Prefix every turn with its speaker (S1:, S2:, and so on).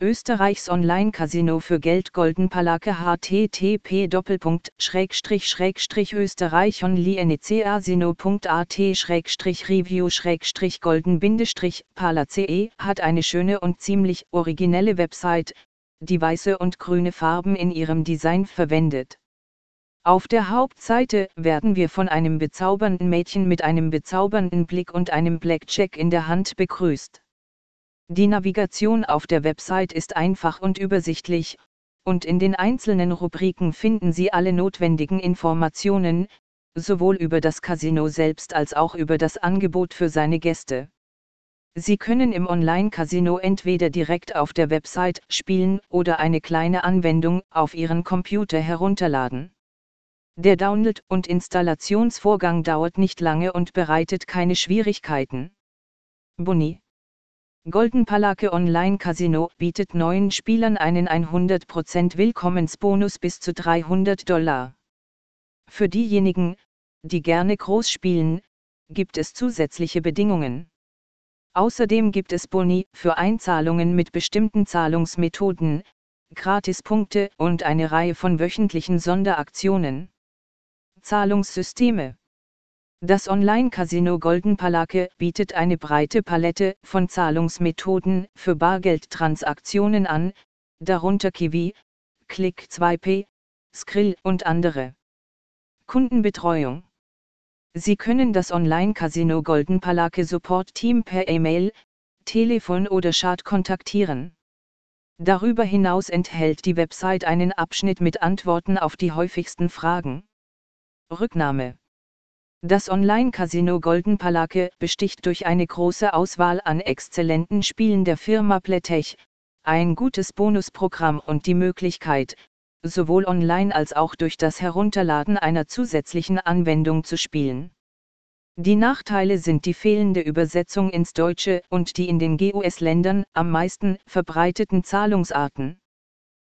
S1: Österreichs Online-Casino für Geld Golden Palake http österreich onlinecasino.at review golden palace hat eine schöne und ziemlich originelle Website, die weiße und grüne Farben in ihrem Design verwendet. Auf der Hauptseite werden wir von einem bezaubernden Mädchen mit einem bezaubernden Blick und einem Blackjack in der Hand begrüßt. Die Navigation auf der Website ist einfach und übersichtlich, und in den einzelnen Rubriken finden Sie alle notwendigen Informationen, sowohl über das Casino selbst als auch über das Angebot für seine Gäste. Sie können im Online-Casino entweder direkt auf der Website spielen oder eine kleine Anwendung auf Ihren Computer herunterladen. Der Download- und Installationsvorgang dauert nicht lange und bereitet keine Schwierigkeiten. Boni Golden Palake Online Casino bietet neuen Spielern einen 100% Willkommensbonus bis zu 300 Dollar. Für diejenigen, die gerne groß spielen, gibt es zusätzliche Bedingungen. Außerdem gibt es Boni für Einzahlungen mit bestimmten Zahlungsmethoden, Gratispunkte und eine Reihe von wöchentlichen Sonderaktionen. Zahlungssysteme das Online-Casino Golden Palake bietet eine breite Palette von Zahlungsmethoden für Bargeldtransaktionen an, darunter Kiwi, Click 2P, Skrill und andere. Kundenbetreuung Sie können das Online-Casino Golden Palake Support Team per E-Mail, Telefon oder Chat kontaktieren. Darüber hinaus enthält die Website einen Abschnitt mit Antworten auf die häufigsten Fragen. Rücknahme das Online-Casino Golden Palake besticht durch eine große Auswahl an exzellenten Spielen der Firma Pletech, ein gutes Bonusprogramm und die Möglichkeit, sowohl online als auch durch das Herunterladen einer zusätzlichen Anwendung zu spielen. Die Nachteile sind die fehlende Übersetzung ins Deutsche und die in den GUS-Ländern am meisten verbreiteten Zahlungsarten.